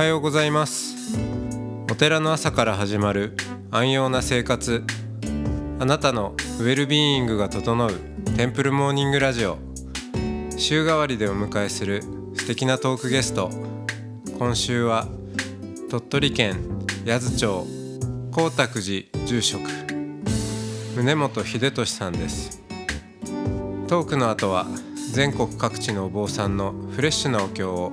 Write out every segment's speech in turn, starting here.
はようございます。お寺の朝から始まる安養な生活。あなたのウェルビーイングが整うテンプルモーニングラジオ。週替わりでお迎えする素敵なトークゲスト。今週は鳥取県八頭町光沢寺住職。宗本秀俊さんです。トークの後は全国各地のお坊さんのフレッシュなお経を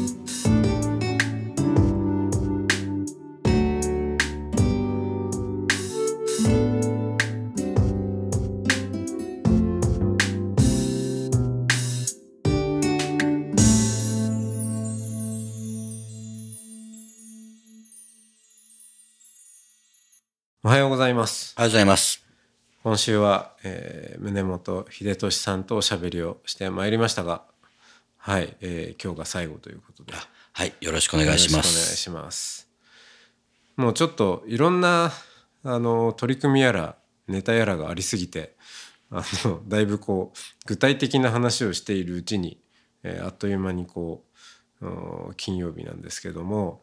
おはようございますありがとうございます。今週は、えー、宗本秀俊さんとおしゃべりをしてまいりましたがはい、えー今日が最後ということではい、よろしくお願いしまよろしくお願いす。しますもうちょっといろんなあの取り組みやらネタやらがありすぎてあのだいぶこう具体的な話をしているうちに、えーあっという間にこううん金曜日なんですけども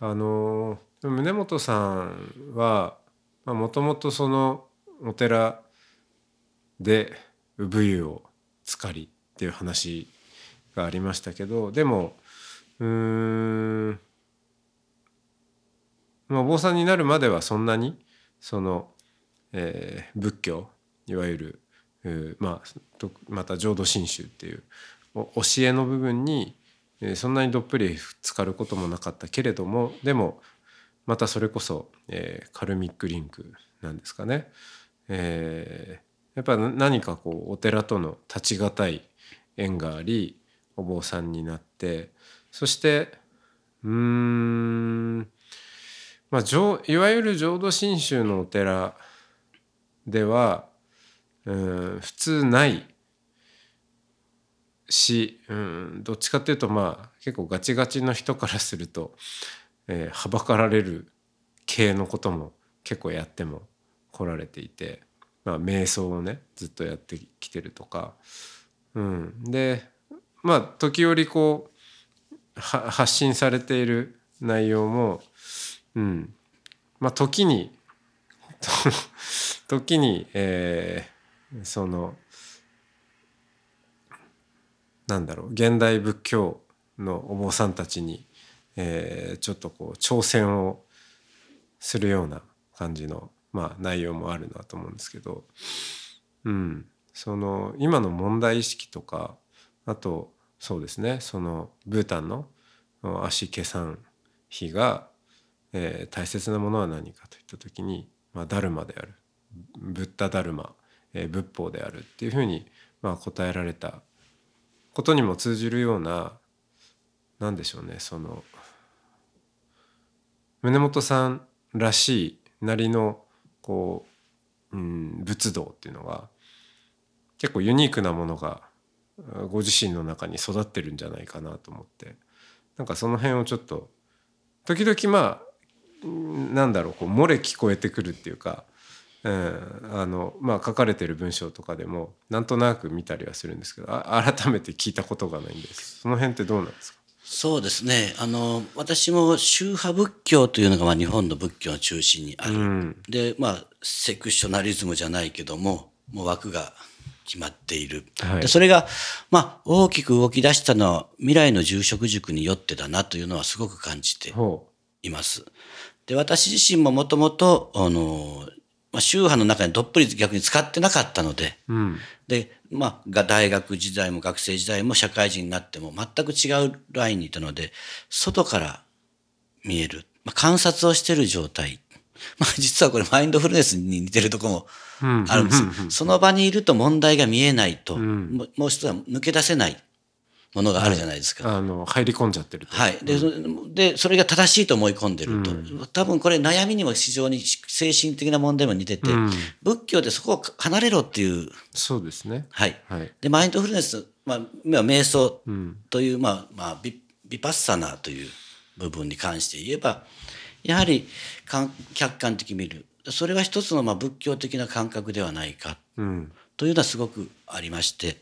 あの宗本さんはもともとそのお寺で産湯を浸かりっていう話がありましたけどでもうんまあお坊さんになるまではそんなにその、えー仏教いわゆるまあまた浄土真宗っていう教えの部分に、えーそんなにどっぷり浸かることもなかったけれどもでもまたそれこそ、えーカルミックリンクなんですかね。えーやっぱ何かこうお寺との立ち難い縁がありお坊さんになってそしてうんまあいわゆる浄土真宗のお寺ではうん普通ないしうんどっちかっていうとまあ結構ガチガチの人からすると、えーはばかられる系のことも結構やっても来られていて、まあ、瞑想をねずっとやってきてるとか、うん、でまあ時折こう発信されている内容も、うん、まあ時に 時に、えーそのなんだろう現代仏教のお坊さんたちに、えーちょっとこう挑戦をするような感じの、まあ、内容もあるなと思うんですけど、うん、その今の問題意識とかあとそうですねそのブータンの足計算比が、えー大切なものは何かといった時に、まあ、ダルマであるブッダダルマ、えー仏法であるっていうふうに、まあ、答えられたことにも通じるような何でしょうねその宗本さんらしいなりのこう、うん、仏道っていうのが結構ユニークなものがご自身の中に育ってるんじゃないかなと思って。なんかその辺をちょっと時々まあうんなんだろうこう漏れ聞こえてくるっていうか、うんあのまあ、書かれてる文章とかでもなんとなく見たりはするんですけどあ改めて聞いたことがないんです。その辺ってどうなんですか？そうですね。あの、私も宗派仏教というのがまあ日本の仏教の中心にある。うんで、まあ、セクショナリズムじゃないけども、もう枠が決まっている。はいでそれが、まあ、大きく動き出したのは未来の住職塾によってだなというのはすごく感じてほいます。で、私自身ももともと、あの、まあ、宗派の中にどっぷり逆に使ってなかったので、う、うん、で、まあ、が大学時代も学生時代も社会人になっても全く違うラインにいたので、外から見える、まあ、観察をしている状態。まあ、実はこれマインドフルネスに似てるところもうん。あるんです。その場にいると問題が見えないと、もう一つは抜け出せないものがあるじゃないですか。あの入り込んじゃってるとはい。で、そで、それが正しいと思い込んでると。多分これ悩みにも非常に精神的な問題も似てて、うん仏教でそこを離れろっていう、そうですねはい。はいで、マインドフルネス、まあ、まあ瞑想んという、まあ、まあ、ビビパッサナーという部分に関して言えば、やはり客観的に見る。それは一つのまあ仏教的な感覚ではないかうんというのはすごくありまして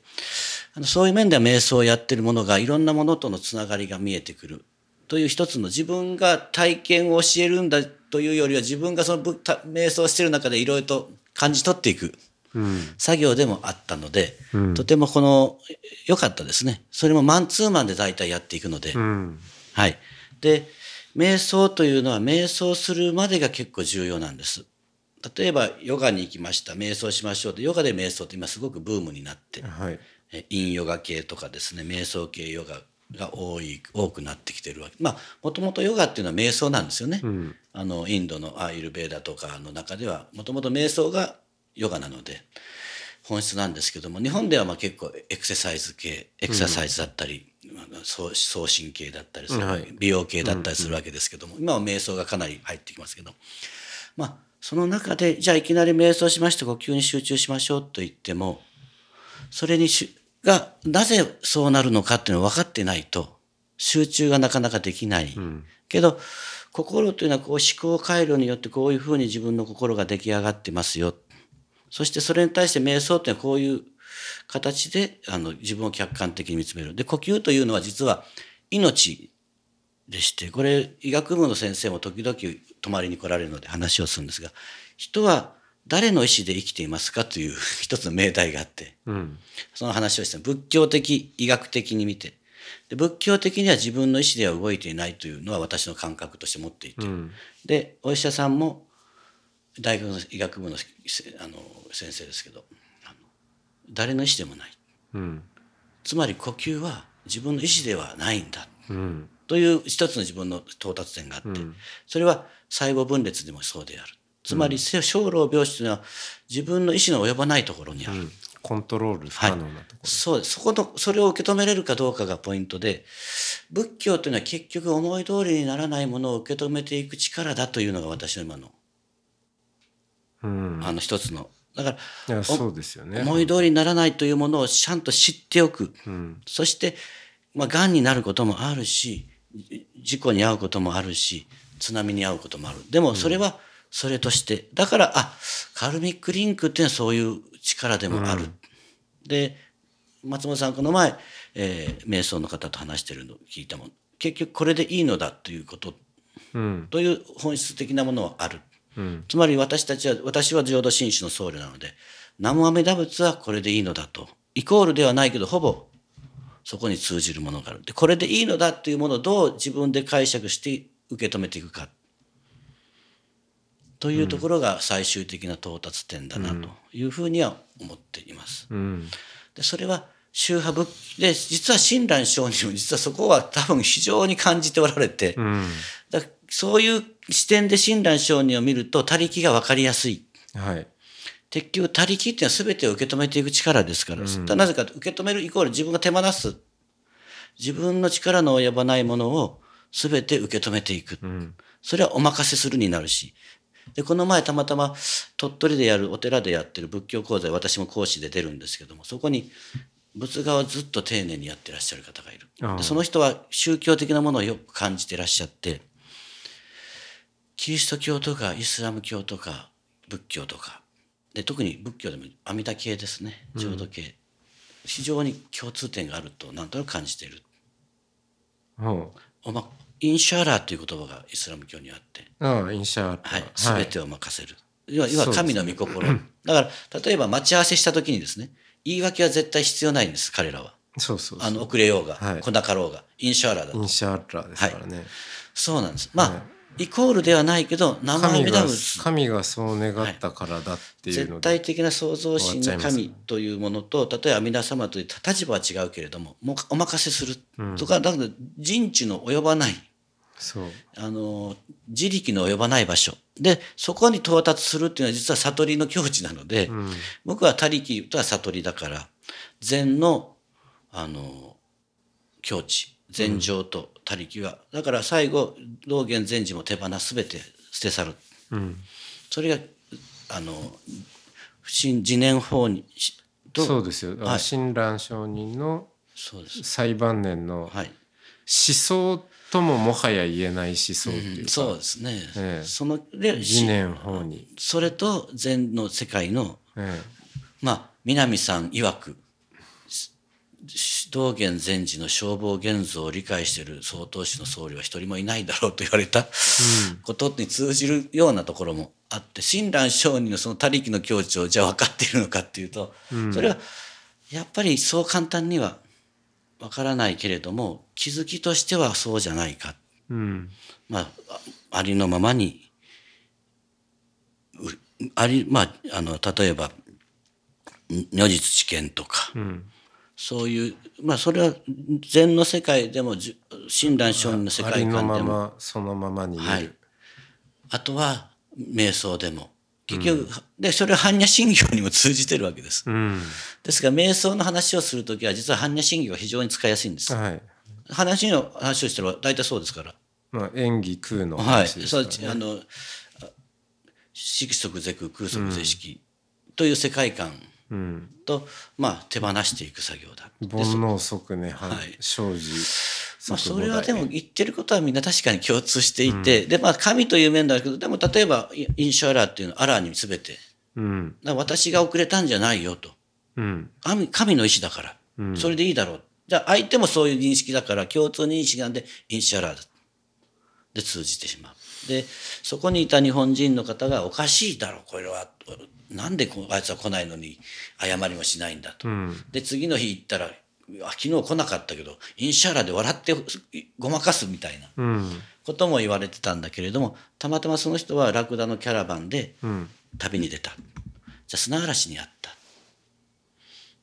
あのそういう面では瞑想をやってるものがいろんなものとのつながりが見えてくる。という一つの自分が体験を教えるんだというよりは自分がその瞑想してる中でいろいろと感じ取っていくうん。作業でもあったので、うん。とてもこの良かったですね。それもマンツーマンで大体やっていくので、うん。はい。で、瞑想というのは瞑想するまでが結構重要なんです。例えばヨガに行きました。瞑想しましょう。とヨガで瞑想って今すごくブームになってはい。えインヨガ系とかですね瞑想系ヨガが多い多くなってきてるわけ。まあもともとヨガっていうのは瞑想なんですよね、うん。あのインドのアーユルベーダとかの中ではもともと瞑想がヨガなので本質なんですけども日本ではまあ結構エクササイズ系エクササイズだったり、まあ送送信系だったりする、はい。美容系だったりするわけですけども、今は瞑想がかなり入ってきますけど。まあその中でじゃあいきなり瞑想しまして呼吸に集中しましょうと言ってもそれにしがなぜそうなるのかっていうのを分かってないと集中がなかなかできない。うんけど心というのはこう思考回路によってこういうふうに自分の心が出来上がってますよ。そしてそれに対して瞑想っていうのはこういう形であの自分を客観的に見つめる。で呼吸というのは実は命でしてこれ医学部の先生も時々泊まりに来られるので話をするんですが人は誰の意思で生きていますかという 一つの命題があってうん。その話をして仏教的医学的に見てで仏教的には自分の意思では動いていないというのは私の感覚として持っていて、うん。でお医者さんも大学の医学部のせあの先生ですけどあの誰の意思でもない。うん。つまり呼吸は自分の意思ではないんだ。うんという一つの自分の到達点があって、うん。それは細胞分裂でもそうである。つまり小老病死というのは自分の意思の及ばないところにある、うん。コントロール不可能なとこそうですそこのそれを受け止めれるかどうかがポイントで仏教というのは結局思い通りにならないものを受け止めていく力だというのが私の今のろうん。あの一つの。だからそうですよね。思い通りにならないというものをちゃんと知っておく。うん。そしてまあ癌になることもあるしじ事故に遭うこともあるし津波に遭うこともある。でもそれはそれとしてだからあカルミックリンクっていうのはそういう力でもある、で松本さんこの前、えー瞑想の方と話してるのを聞いたもん。結局これでいいのだということ。うん。という本質的なものはある。うん。つまり私たちは私は浄土真宗の僧侶なので南無阿弥陀仏はこれでいいのだと。イコールではないけどほぼそこに通じるものがある。でこれでいいのだというものをどう自分で解釈して受け止めていくか。というところが最終的な到達点だなというふうには思っています。うん。でそれは宗派仏で実は親鸞上人も実はそこは多分非常に感じておられて、うん。だそういう視点で親鸞上人を見ると他力が分かりやすい。はい結局他力っていうのは全てを受け止めていく力ですから、なぜかと受け止めるイコール自分が手放す。自分の力の及ばないものを全て受け止めていく、うん。それはお任せするになるし。でこの前たまたま鳥取でやるお寺でやってる仏教講座私も講師で出るんですけどもそこに仏画をずっと丁寧にやってらっしゃる方がいる。でその人は宗教的なものをよく感じてらっしゃってキリスト教とかイスラム教とか仏教とかで特に仏教でも阿弥陀系ですね。浄土系、非常に共通点があるとなんとなく感じている。ほおまインシャーラーという言葉がイスラム教にあって。うああインシャーはい、はい。全てを任せる。要は要は神の御心。だから、例えば待ち合わせした時にですね、言い訳は絶対必要ないんです、彼らは。そうそうあの、遅れようが、はい。来なかろうが、インシャーラーだと。インシャーラーですからね。そうなんです。まあ、イコールではないけど、名前神が。神がそう願ったからだっていうので。絶対的な創造神の神というものと、例えば皆様という立場は違うけれども、もうお任せするとか、だけど人知の及ばない。そう。あの自力の及ばない場所。でそこに到達するっていうのは実は悟りの境地なので、うん。僕は他力とは悟りだから禅のあの境地禅情と他力は、だから最後道元禅師も手放す全て捨て去る。うんそれがあの新自念法にとそうですよ、はい。親鸞上人のそうです。最晩年のはい。想とももはや言えない思想っていうか、そうですね、ええ。そので疑念法に、それと禅の世界のえまあ南さん曰くし道元禅師の消防現像を理解している曹洞宗の僧侶は一人もいないだろうと言われたことに通じるようなところもあって親鸞上人のその他力の境地をじゃあ分かっているのかっていうと、それはやっぱりそう簡単には分からないけれども気づきとしてはそうじゃないか。えうん。まあ、あありのままにうありまああの例えばん如実知見とか、うんそういうまあそれは禅の世界でも親鸞上人の世ありの界観でも。ままそのままにはい。あとは瞑想でも。結局、でそれは般若心経にも通じてるわけです。うん。ですが瞑想の話をするときは実は般若心経が非常に使いやすいんです。はい。般若心経の話をしてれば大体そうですから。まあ演技空のはい、話ですから、ね。あのあ色即是空空即是色という世界観うん、と、まあ、手放していく作業だ。で煩悩即ね、ははい。生じ。まあ、即それはでも言ってることはみんな確かに共通していて、でまあ神という面だけどでも例えばイインシャアラーっていうのはアラーに全て。うん。私が遅れたんじゃないよと。うん。神神の意志だから、うん。それでいいだろう。じゃあ相手もそういう認識だから共通認識なんでインシャアラーだで通じてしまうでそこにいた日本人の方がおかしいだろうこれは。なんでこあいつは来ないのに謝りもしないんだと、うん。で次の日行ったらあ昨日来なかったけどインシャアラーで笑ってごまかすみたいな。うん。ことも言われてたんだけれどもたまたまその人はラクダのキャラバンでうん。旅に出た。じゃあ砂嵐にあった。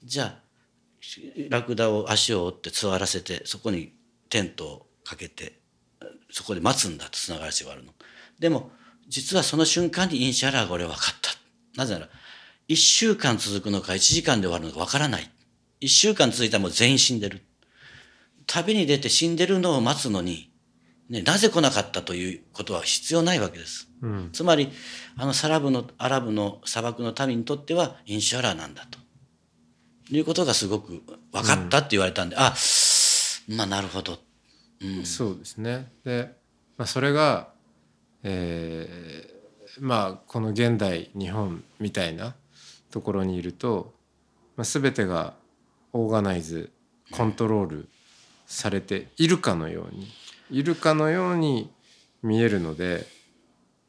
じゃあラクダを足を折って座らせてそこにテントをかけてそこで待つんだと砂嵐があるの。でも実はその瞬間にインシャラーが俺は分かった。なぜなら1週間続くのか1時間で終わるのか分からない。1週間続いたらもう全員死んでる。旅に出て死んでるのを待つのに、ね、なぜ来なかったということは必要ないわけです。うん。つまりあのサラブのアラブの砂漠の民にとってはインシャラーなんだと。いうことがすごく分かったって言われたんで、あまあなるほど、そうですね。で、まあ、それが、えーまあこの現代日本みたいなところにいると、まあ、全てがオーガナイズコントロールされているかのようにいるかのように見えるので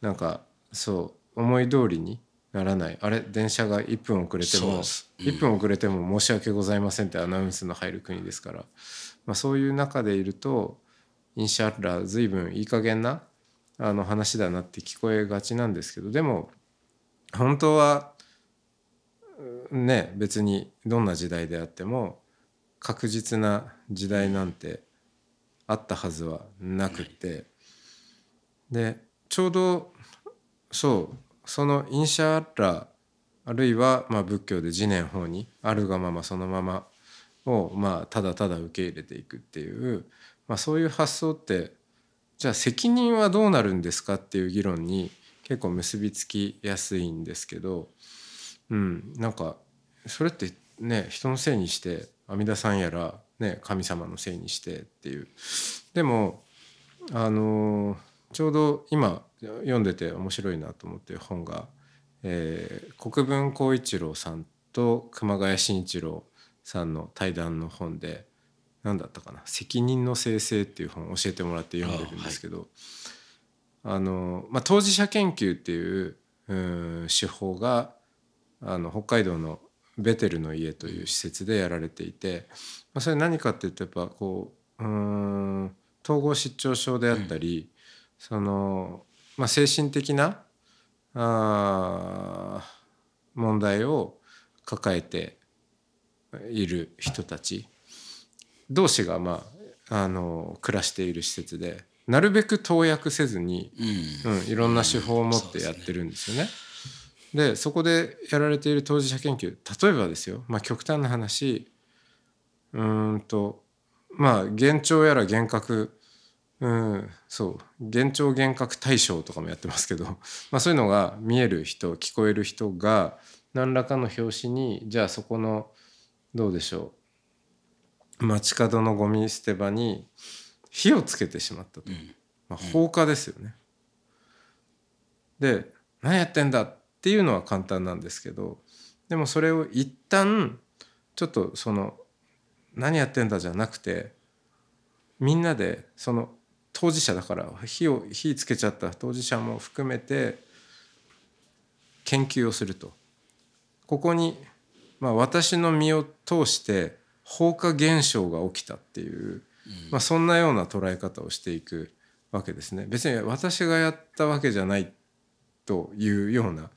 なんかそう思い通りにならない。あれ電車が1分遅れてもそうん。1分遅れても申し訳ございませんってアナウンスの入る国ですから、まあ、そういう中でいるとインシャッラ随分いい加減なあの話だなって聞こえがちなんですけどでも本当はうんね別にどんな時代であっても確実な時代なんてあったはずはなくって。でちょうどそうそのインシャッラあるいはまあ仏教で自念法にあるがままそのままをまあただただ受け入れていくっていう、まあ、そういう発想ってじゃあ責任はどうなるんですかっていう議論に結構結びつきやすいんですけど、うん、なんかそれってね人のせいにして阿弥陀さんやら、ね、神様のせいにしてっていう。でもあのちょうど今読んでて面白いなと思ってる本が、えー国分光一郎さんと熊谷慎一郎さんの対談の本で何だったかな「責任の生成」っていう本を教えてもらって読んでるんですけどあ、の、まあ、当事者研究っていううん手法があの北海道のベテルの家という施設でやられていて、まあ、それ何かっていうとやっぱこううーん統合失調症であったり、その、まあ、精神的なあー問題を抱えている人たち同士が、まあ、あの暮らしている施設でなるべく投薬せずに、うんうん、いろんな手法を持ってやってるんですよね。でそこでやられている当事者研究例えばですよ、まあ、極端な話うーんとまあ幻聴やら幻覚うんそう。幻聴幻覚対象とかもやってますけど、まあ、そういうのが見える人聞こえる人が何らかの拍子にじゃあそこのどうでしょう街角のゴミ捨て場に火をつけてしまったと、まあ、放火ですよね。で何やってんだっていうのは簡単なんですけどでもそれを一旦ちょっとその何やってんだじゃなくてみんなでその当事者だから火を火つけちゃった。当事者も含めて研究をすると。ここに、まあ、私の身を通して放火現象が起きたっていう、まあ、そんなような捉え方をしていくわけですね。別に私がやったわけじゃないというような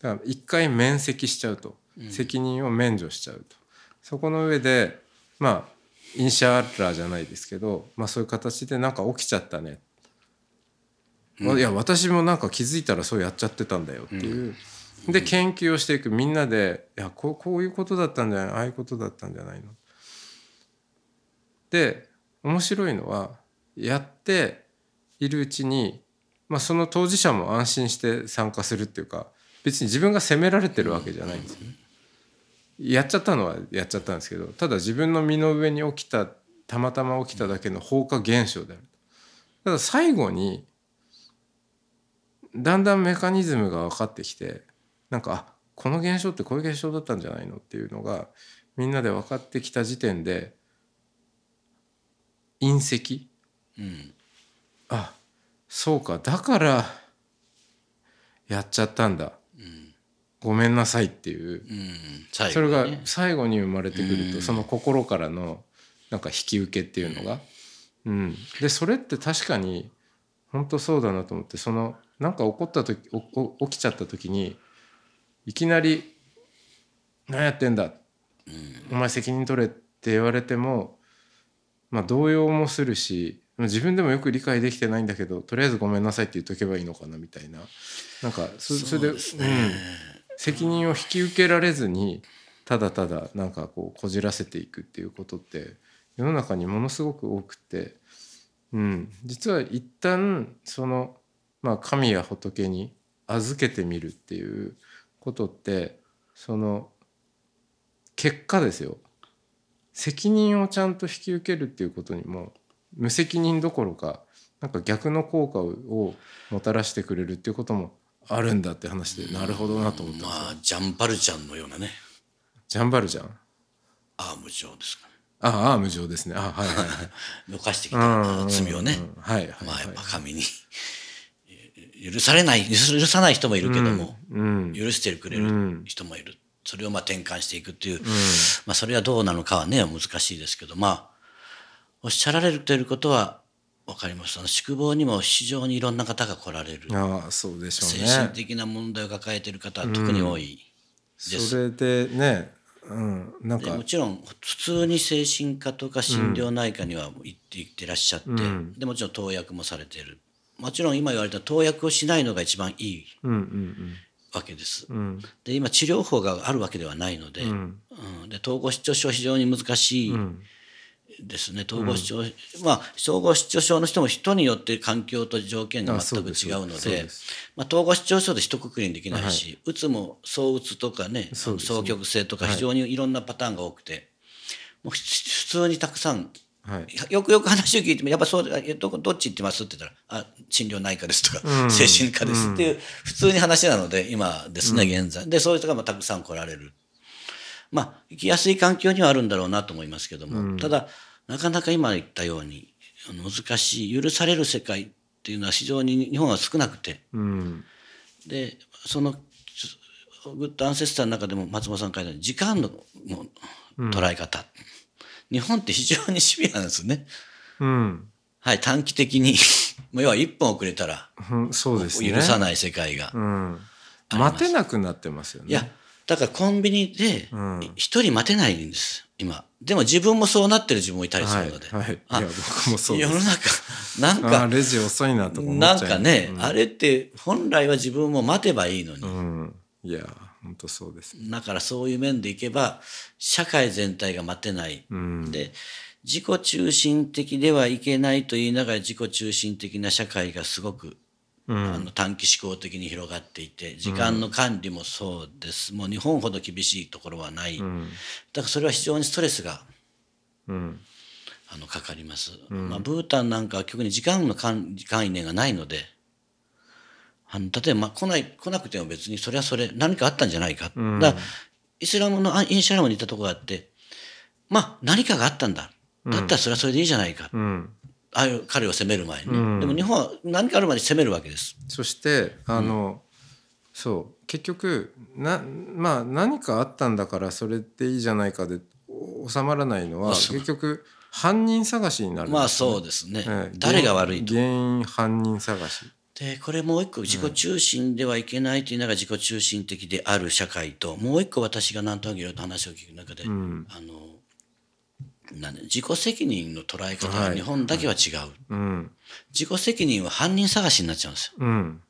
だから一回免責しちゃうと。責任を免除しちゃうと、そこの上でまあインシャーラーじゃないですけど、まあ、そういう形でなんか起きちゃったね、うん、いや私もなんか気づいたらそうやっちゃってたんだよっていう、うん、で研究をしていく。みんなでいやこうこういうことだったんじゃない？ああいうことだったんじゃないの？で面白いのはやっているうちに、まあ、その当事者も安心して参加するっていうか別に自分が責められてるわけじゃないんですよね。やっちゃったのはやっちゃったんですけどただ自分の身の上に起きたたまたま起きただけの放火現象である。ただ最後にだんだんメカニズムが分かってきてなんかあこの現象ってこういう現象だったんじゃないのっていうのがみんなで分かってきた時点で隕石、うん、あそうか。だからやっちゃったんだごめんなさいっていう、うん。それが最後に生まれてくると、その心からのなんか引き受けっていうのが、うん、でそれって確かに本当そうだなと思ってそのなんか起こった時起きちゃった時にいきなり「何やってんだ、お前責任取れ」って言われてもまあ動揺もするし自分でもよく理解できてないんだけどとりあえずごめんなさいって言っとけばいいのかなみたいな。なんかそれで、ね、うん責任を引き受けられずにただただなんかこうこじらせていくっていうことって世の中にものすごく多くて、うん、実は一旦その、まあ、神や仏に預けてみるっていうことってその結果ですよ。責任をちゃんと引き受けるっていうことにも無責任どころかなんか逆の効果をもたらしてくれるっていうこともあるんだって話でなるほどなと思ったまあジャンバルジャンのようなね。ジャンバルジャン？アーム状ですかね。あアーム状ですね。あはいはい どかしてきた罪をね、はい、まあやっぱ神に 許されない許さない人もいるけども、うん許してくれる人もいる、それをまあ転換していくっていう、まあそれはどうなのかはね難しいですけどまあおっしゃられていることはわかります宿坊にも非常にいろんな方が来られる。あそうでしょう、ね、精神的な問題を抱えている方は特に多いです、うん、それでね、うん、なんか。もちろん普通に精神科とか心療内科には行って行ってらっしゃって、うん、でもちろん投薬もされている。もちろん今言われた投薬をしないのが一番いいわけです。うん、で今治療法があるわけではないので,、うん。で統合失調症は非常に難しい。ですね。統合失調、うん、まあ統合失調症の人も人によって環境と条件が全く違うのでまあ、統合失調症で一括りにできないし、はい、うつも躁うつとかね双極性とか非常にいろんなパターンが多くて、もう普通にたくさんはい、よくよく話を聞いても、やっぱそうどどっち行ってますって言ったら、あ、診療内科ですとか、うん、精神科ですっていう、普通に話なので、今ですね、現在。で、そういう人がたくさん来られる。まあ、生きやすい環境にはあるんだろうなと思いますけども、うん、ただ、なかなか今言ったように難しい許される世界っていうのは非常に日本は少なくて、うん、でそのグッドアンセスターの中でも松本さん書いた時間の捉え方、うん、日本って非常にシビアなんですね。うん、はい短期的に。要は1分遅れたら、そうですね、許さない世界が、待てなくなってますよね。いやだからコンビニで一人待てないんです。今。でも自分もそうなってる自分もいたりするので。はい。はい、いや、僕もそう世の中、なんか。レジ遅いなと思っなんかね、うん、あれって本来は自分も待てばいいのに。うん、いや、本当そうです、だからそういう面でいけば、社会全体が待てない。うん、で、自己中心的ではいけないと言いながら自己中心的な社会がすごくうん、あの短期思考的に広がっていて時間の管理もそうです、もう日本ほど厳しいところはない、だからそれは非常にストレスがあのかかります、まあ、ブータンなんかは極に時間の概概念がないのであの例えば、まあ、来ない来なくても別にそれはそれ何かあったんじゃないか、ん。だからイスラムのあインシャラムに行ったところがあってまあ何かがあったんだ。だったらそれはそれでいいじゃないか、うん彼を責める前に。ね、うん。でも日本は何かあるまで責めるわけです。そしてあの、そう。結局なまあ何かあったんだからそれでいいじゃないかでお収まらないのは結局犯人探しになるね。まあそうですね、ええ。誰が悪いと。原因犯人探し。でこれもう一個自己中心ではいけないというのが自己中心的である社会ともう一個私が何となくいろいろと話を聞く中で、うん。あのなんで自己責任の捉え方は日本だけは違う、うん。自己責任は犯人探しになっちゃうんですよ。うん。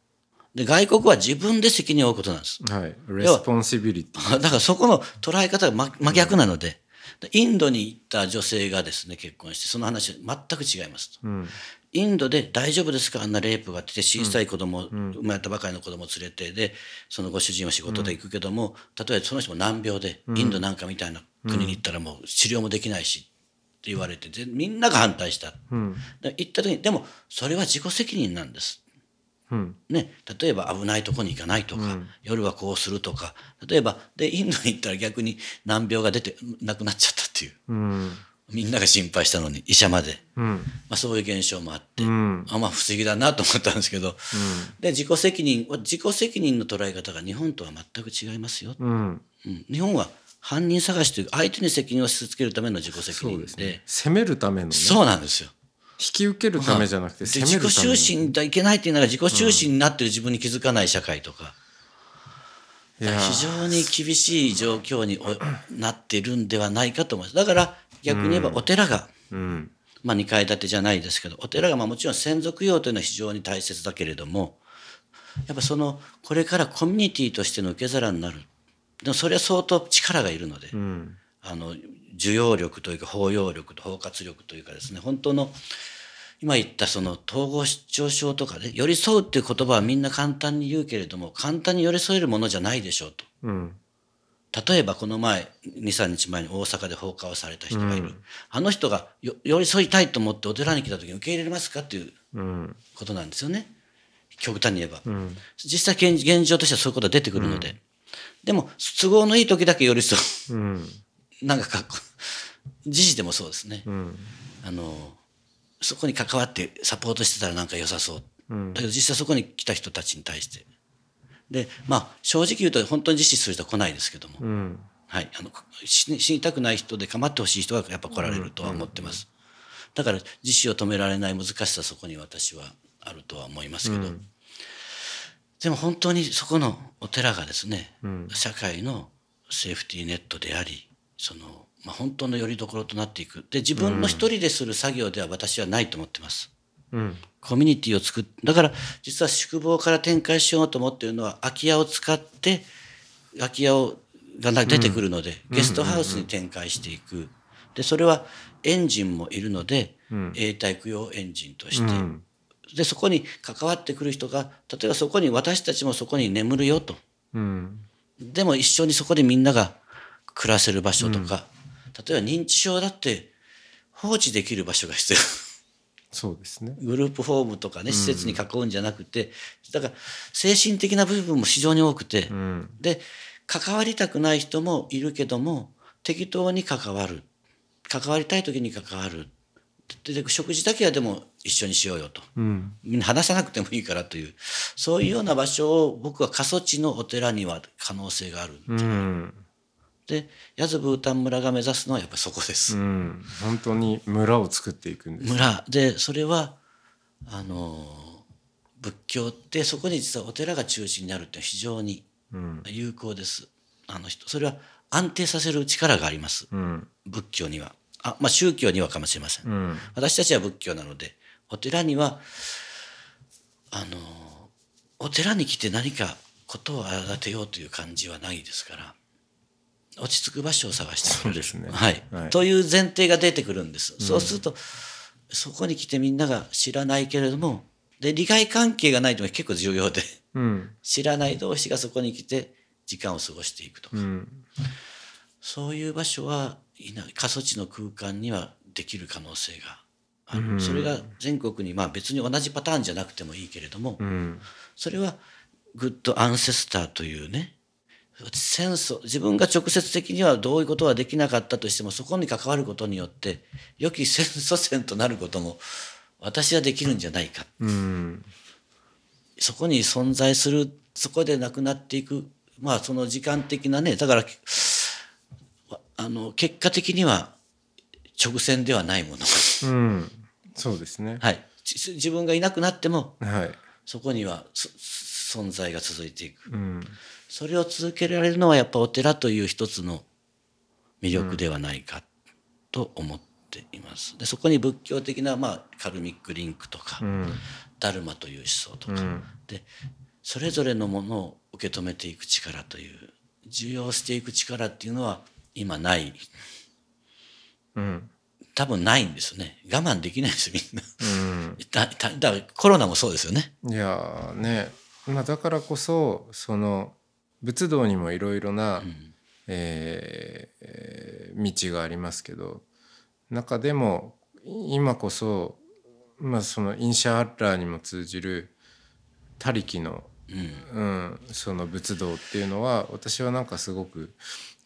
で外国は自分で責任を負うことなんです。はい。 responsibility だからそこの捉え方が真真逆なので、でインドに行った女性がですね結婚してその話は全く違いますと。うん。インドで大丈夫ですか？あんなレイプがあってて小さい子供、生まれたばかりの子供を連れてでそのご主人は仕事で行くけども、例えばその人も難病で、インドなんかみたいな国に行ったらもう治療もできないしって言われてでみんなが反対した。うん。で行った時にでもそれは自己責任なんです。うん。ね、例えば危ないとこに行かないとか、夜はこうするとか例えばでインドに行ったら逆に難病が出て亡くなっちゃったっていう。うん。みんなが心配したのに医者まで、うん。まあ、そういう現象もあって、うん。あまあ不思議だなと思ったんですけど、で自己責任自己責任の捉え方が日本とは全く違いますよ、うん。うん。日本は犯人探しという相手に責任を押し付けるための自己責任で。ですね。攻めるためのね。そうなんですよ。引き受けるためじゃなくてで自己攻めるための中心でいけない。っていうのが自己中心になってる自分に気づかない社会とか、いや非常に厳しい状況におなっているんではないかと思います。だから逆に言えばお寺が、うん。まあ2階建てじゃないですけど、お寺がまあもちろん専属用というのは非常に大切だけれども、やっぱその、これからコミュニティとしての受け皿になる。でもそれは相当力がいるので、うん。あの、受容力というか包容力と包括力というかですね、本当の、今言ったその統合失調症とかで、寄り添うっていう言葉はみんな簡単に言うけれども、簡単に寄り添えるものじゃないでしょうと。うん。例えばこの前23日前に大阪で放火をされた人がいる、あの人がよ寄り添いたいと思ってお寺に来た時に受け入れれますかっていううん。ことなんですよね。極端に言えば、うん。実際現現状としてはそういうことが出てくるので、でも都合のいい時だけ寄り添う。ん。うなんかかっこ時事でもそうですね、うん。あのそこに関わってサポートしてたらなんか良さそう、うん。だけど実際そこに来た人たちに対して。でまあ正直言うと本当に実施する人は来ないですけども、うん。はい、あの死に死にたくない人で構ってほしい人はやっぱ来られるとは思ってます。だから自死を止められない難しさそこに私はあるとは思いますけど、でも本当にそこのお寺がですね、社会のセーフティーネットでありその、まあ、本当の拠り所となっていく。で自分の一人でする作業では私はないと思ってます。うん。コミュニティを作っだから実は宿坊から展開しようと思っているのは空き家を使って空き家をがな出てくるので、ゲストハウスに展開していく。でそれはエンジンもいるので、永代供養エンジンとして、うんでそこに関わってくる人が例えばそこに私たちもそこに眠るよとうんでも一緒にそこでみんなが暮らせる場所とか、例えば認知症だって放置できる場所が必要。そうですねグループホームとかね、施設に囲うんじゃなくて、だから精神的な部分も非常に多くて、うんで、関わりたくない人もいるけども、適当に関わる。関わりたい時に関わる。食事だけはでも一緒にしようよと。うん。みんな話さなくてもいいからという、そういうような場所を僕は過疎地のお寺には可能性がある。う。ん。で、ヤズブータン村が目指すのはやっぱりそこです。うん。本当に村を作っていくんです村。でそれはあの仏教ってそこに実はお寺が中心になるって非常にうん。有効です。あの人。それは安定させる力があります。うん。仏教にはあまあ宗教にはかもしれません、うん。私たちは仏教なのでお寺にはあのお寺に来て何かことを荒立てようという感じはないですから落ち着く場所を探してそうですね。はい。はい。という前提が出てくるんです、そうするとそこに来てみんなが知らないけれどもで利害関係がないというのが結構重要でうん。知らない同士がそこに来て時間を過ごしていくとか、うん。そういう場所は過疎地の空間にはできる可能性がある、それが全国にまあ別に同じパターンじゃなくてもいいけれども、うん。それはグッドアンセスターというね戦争自分が直接的にはどういうことはできなかったとしてもそこに関わることによって良き戦祖先となることも私はできるんじゃないか。うん。そこに存在するそこでなくなっていくまあその時間的なねだからあの結果的には直線ではないもの。うん。そうですね。はい。じ自分がいなくなってもはい。そこにはそ存在が続いていく。うん。それを続けられるのはやっぱお寺という一つの魅力ではないかと思っています。でそこに仏教的な、まあ、カルミックリンクとか、うん。ダルマという思想とか、うん。でそれぞれのものを受け止めていく力という受容していく力っていうのは今ない。うん。多分ないんですよね。我慢できないですよみんな。うん。だだだからコロナもそうですよね。いやーね。まあだからこそその仏道にもいろいろな、うん。えーえー道がありますけど中でも今こそ、まあ、そのインシャアッラーにも通じる他力の,、うん。うん、その仏道っていうのは私はなんかすごく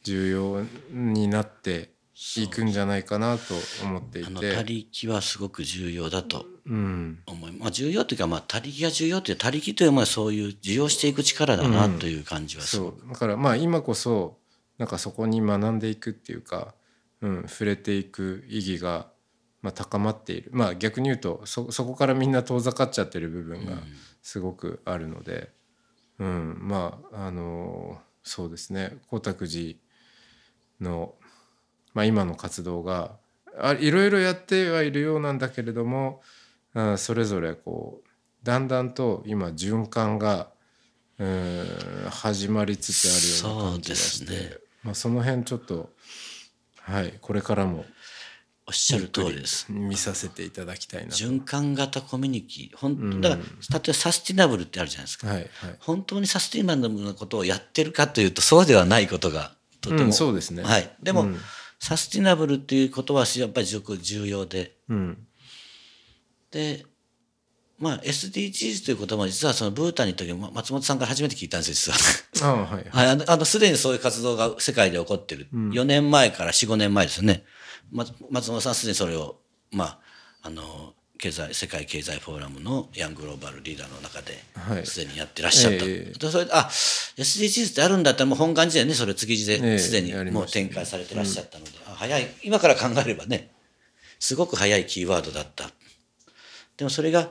重要になっていくんじゃないかなと思っていて。他力はすごく重要だと。うん。思いまあ重要というかまあ他力が重要という他力というのはそういう受容していく力だなという感じはすそごく、う。だからまあ今こそなんかそこに学んでいくっていうか、うん、触れていく意義が、まあ、高まっている。まあ逆に言うとそそこからみんな遠ざかっちゃってる部分がすごくあるので、うん。まああのそうですね。光沢寺の、まあ、今の活動があいろいろやってはいるようなんだけれども、あそれぞれこうだんだんと今循環がうん始まりつつあるような感じがしてそうですね。まあ、その辺ちょっとはいこれからもおっしゃる通りです。見させていただきたいなと。循環型コミュニティ。本当だから例えばサスティナブルってあるじゃないですか、はいはい。本当にサスティナブルなことをやってるかというとそうではないことがとても、うんそうですね。はい、でも、うん。サスティナブルっていうことはやっぱりすごく重要で。うん。でまあ SDGs という言葉も実はそのブータンに行った時ま松本さんから初めて聞いたんですよ実は。はいはい、あのあのすでにそういう活動が世界で起こってる、4年前から45年前ですよね、ま、松本さんすでにそれをまああの経済世界経済フォーラムのヤングローバルリーダーの中ではい。すでにやってらっしゃった、ええ。でそれであ SDGs ってあるんだったらもう本願寺でねそれ築地ええですでにもう展開されてらっしゃったので、あ早い。今から考えればねすごく早いキーワードだった。でもそれが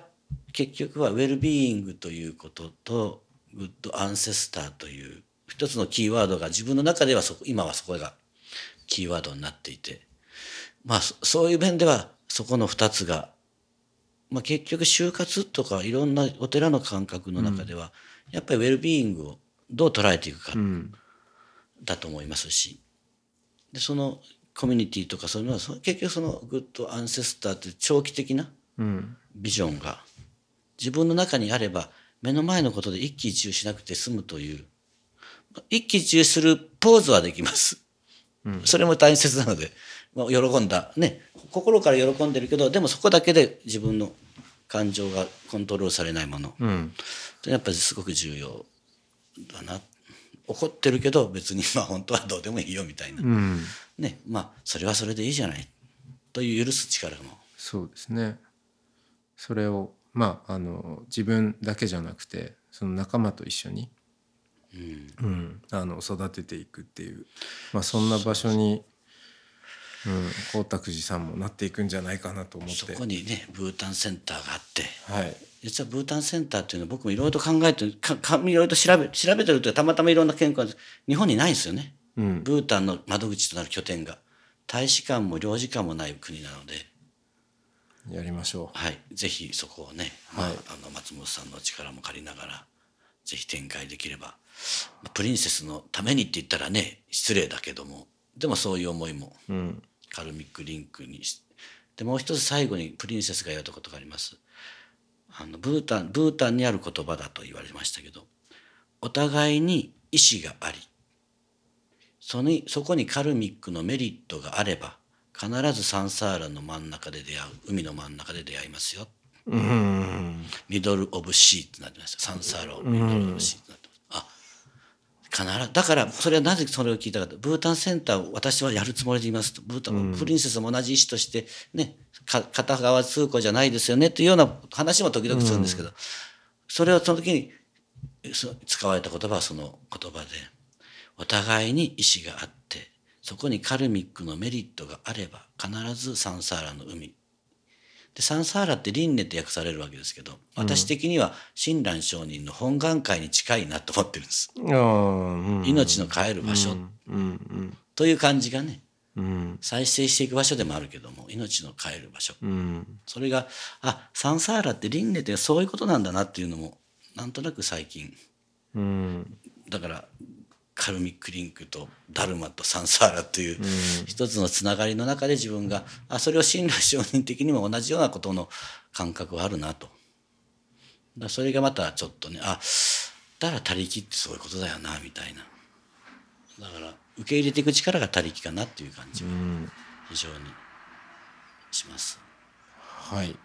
結局はウェルビーイングということとグッドアンセスターという一つのキーワードが自分の中ではそこ今はそこがキーワードになっていて。まあそそういう面ではそこの2つが、まあ、結局就活とかいろんなお寺の感覚の中では、やっぱりウェルビーイングをどう捉えていくかうん。だと思いますし。でそのコミュニティとかそういうのはそ結局そのグッドアンセスターって長期的なうん。ビジョンが自分の中にあれば目の前のことで一喜一憂しなくて済むという一喜一憂するポーズはできます、それも大切なので、まあ、喜んだ。ね。心から喜んでるけどでもそこだけで自分の感情がコントロールされないもの。うん。やっぱりすごく重要だな。怒ってるけど別にまあ本当はどうでもいいよみたいな、うん。ね。まあそれはそれでいいじゃない。という許す力も。そうですね。それをまああの自分だけじゃなくてその仲間と一緒に、うん。あの育てていくっていう、まあ、そんな場所にうん、光沢寺さんもなっていくんじゃないかなと思って。そこにねブータンセンターがあって。はい。実はブータンセンターっていうのは僕もいろいろと考えていろいろと調べ調べてるというかたまたまいろんな健康日本にないんですよね、うん。ブータンの窓口となる拠点が。大使館も領事館もない国なので、やりましょはい、ぜひそこをね、まあはい。あの松本さんの力も借りながらぜひ展開できればまあプリンセスのためにって言ったらね失礼だけども。でもそういう思いもううんカルミックリンクにしでもう一つ最後にプリンセスが言ったことがあります。あのブータンブータンにある言葉だと言われましたけどお互いに意思がありそのそこにカルミックのメリットがあれば必ずサンサーラの真ん中で出会う海の真ん中で出会いますよ。うん。ミドル・オブ・シーってなってました。サンサーラをミドル・オブ・シーってな必ずだからそれはなぜそれを聞いたかとブータンセンターを私はやるつもりでいますと。ブータン、プリンセスも同じ意思としてねか片側通行じゃないですよねっていうような話も時々するんですけど、それをその時にそ使われた言葉はその言葉でお互いに意思があってそこにカルミックのメリットがあれば必ずサンサーラの海でサンサーラって輪廻って訳されるわけですけど私的には親鸞上人の本願会に近いなと思ってるんです。うん。命の帰る場所。という感じがねうん。再生していく場所でもあるけども命の帰る場所。うん。それがあサンサーラって輪廻ってそういうことなんだなっていうのもなんとなく最近。うん。だからカルミックリンクとダルマとサンサーラっていう一つのつながりの中で自分があそれを親鸞上人的にも同じようなことの感覚はあるなと。だそれがまたちょっとねあだから他力ってそういうことだよなみたいなだから受け入れていく力が他力かなっていう感じはうん非常にします。はい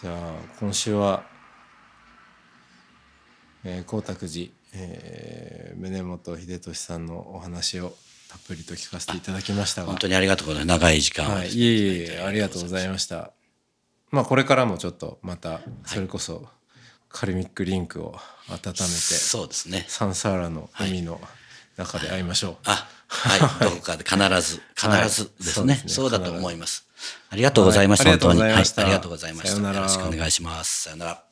じゃあ今週はえー光沢寺、えー、宗本秀俊さんのお話をたっぷりと聞かせていただきましたが。本当にありがとうございます。長い時間をはい、いえいえありがとうございました。まあこれからもちょっとまたそれこそカルミックリンクを温めて、そうですね。サンサーラの海の中で会いましょう、あはい。どこかで必ず必はい。ずですね,、そうだと思います。ありがとうございました、はい。本当に。ありがとうございました。よろしくお願いします。さよなら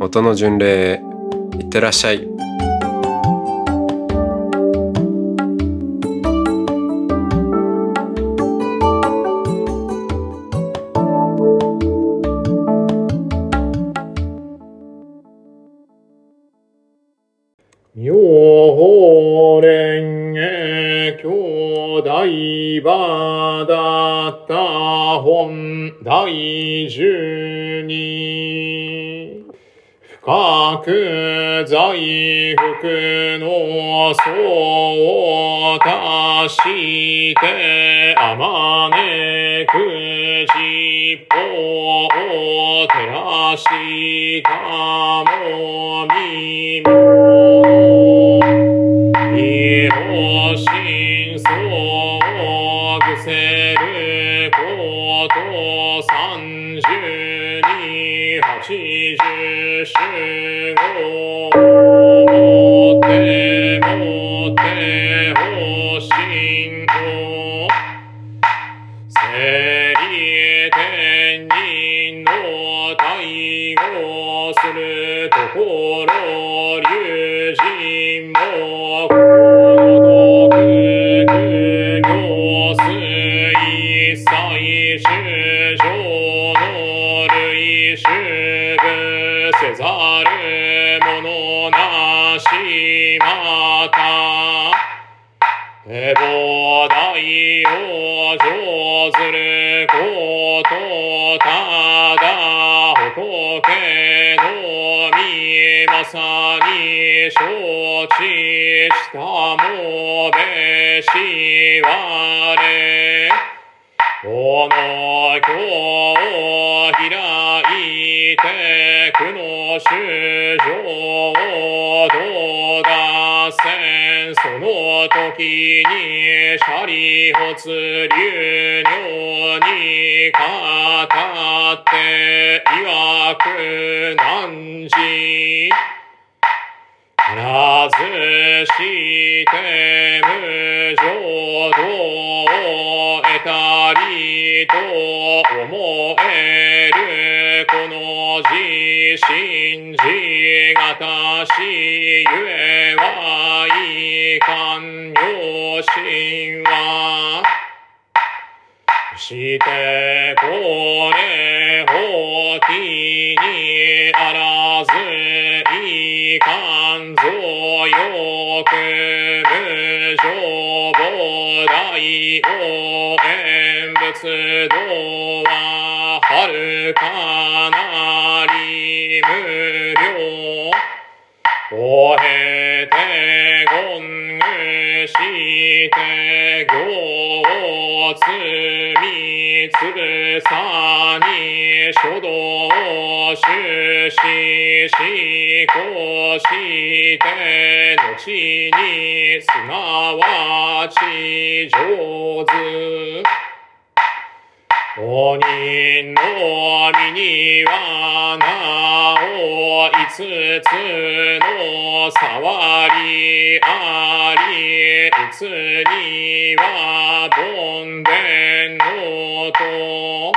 音の巡礼へいってらっしゃい。妙く在福の層を足してあまねく実法を照らしたもを上ずることただ仏のみまさに承知したもべしわれこの今日開いてくの主上どうだせんその時にャリホツ流尿に語って曰く何時らずして無常道を得たりと思えるこの自信自がたしゆえはいかんよしはしてこれほきにあらずいかんぞよく無常菩提を演仏道ははるかなり無料おへてごんぐして行を積みつるさに書道出資しこして後にすなわち上手。お人の身にはなお五つの触りあり、いつにはどんでんのと、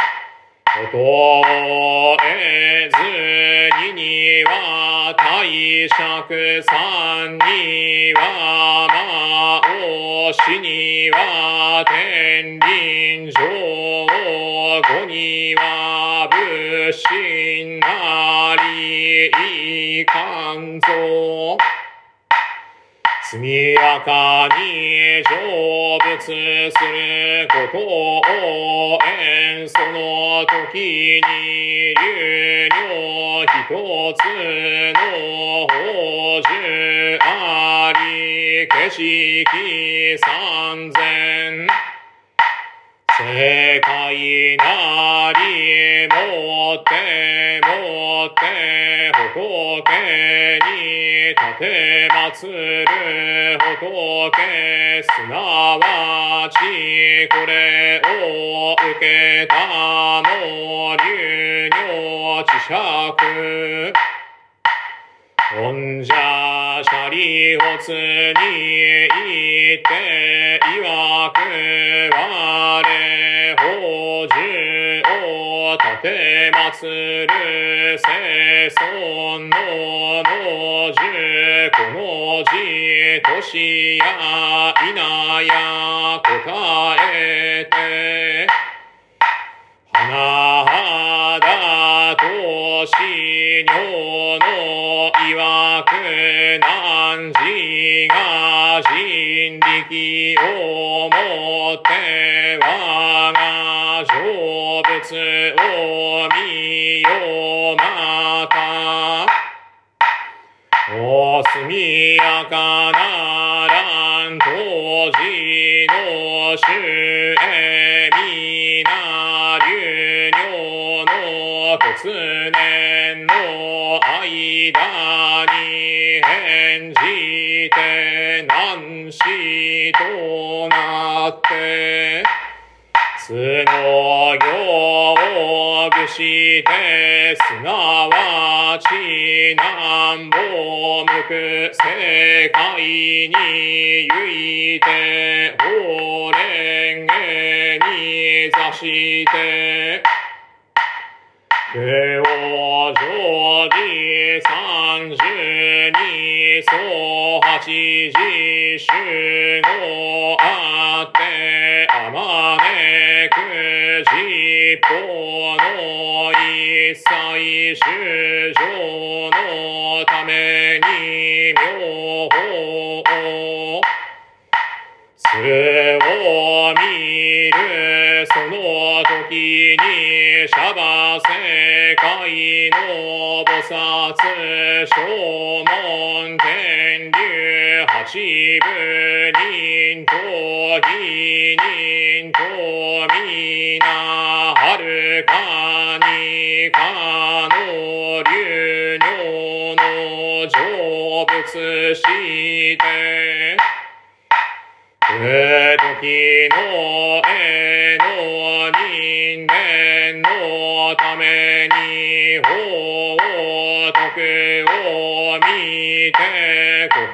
ことえずにには大釈三には魔王死には天輪上五には武神なりいかんぞ速やかに成仏することを縁その時に流尿一つの宝珠あり景色三千。世界なりもってもって仏に立て祀る仏すなわちこれを受けたも流尿知釈本者シャリオツに行って曰く我宝珠を立て祀る世尊のの十この字年や稲や答えて花だとし尿の曰く何時が人力をもって我が成仏を見よまた。お速やかならん当時の主へみなの突然の間に返じて難しとなって素の行を具してすなわち南方向く世界にゆいて法蓮華に座して手を常時三十二層八時集合あってあまねく十歩の一切衆生のために妙法を。素を見るその時にシャバ世界の菩薩正門天竜八部人と義人と皆はるかにかの流尿の成仏して時の絵の人間のために法を徳を見て心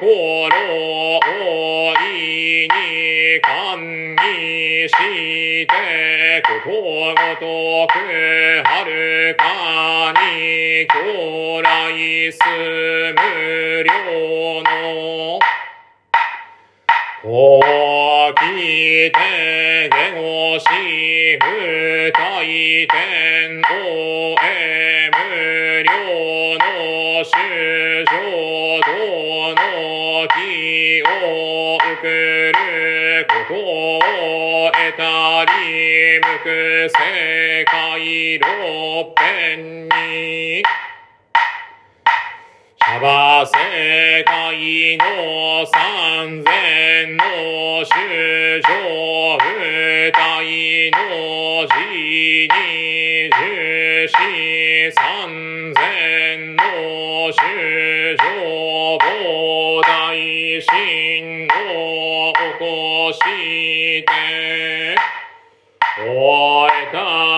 を意に感にしてことごとく遥かに将来す無量のこうきて下語し不体天をえ無量の主情道の気を送ることを得たり無く世界六辺に。バ世界の三千の主張部隊の字に十四三千の主張膨大心を起こして終えた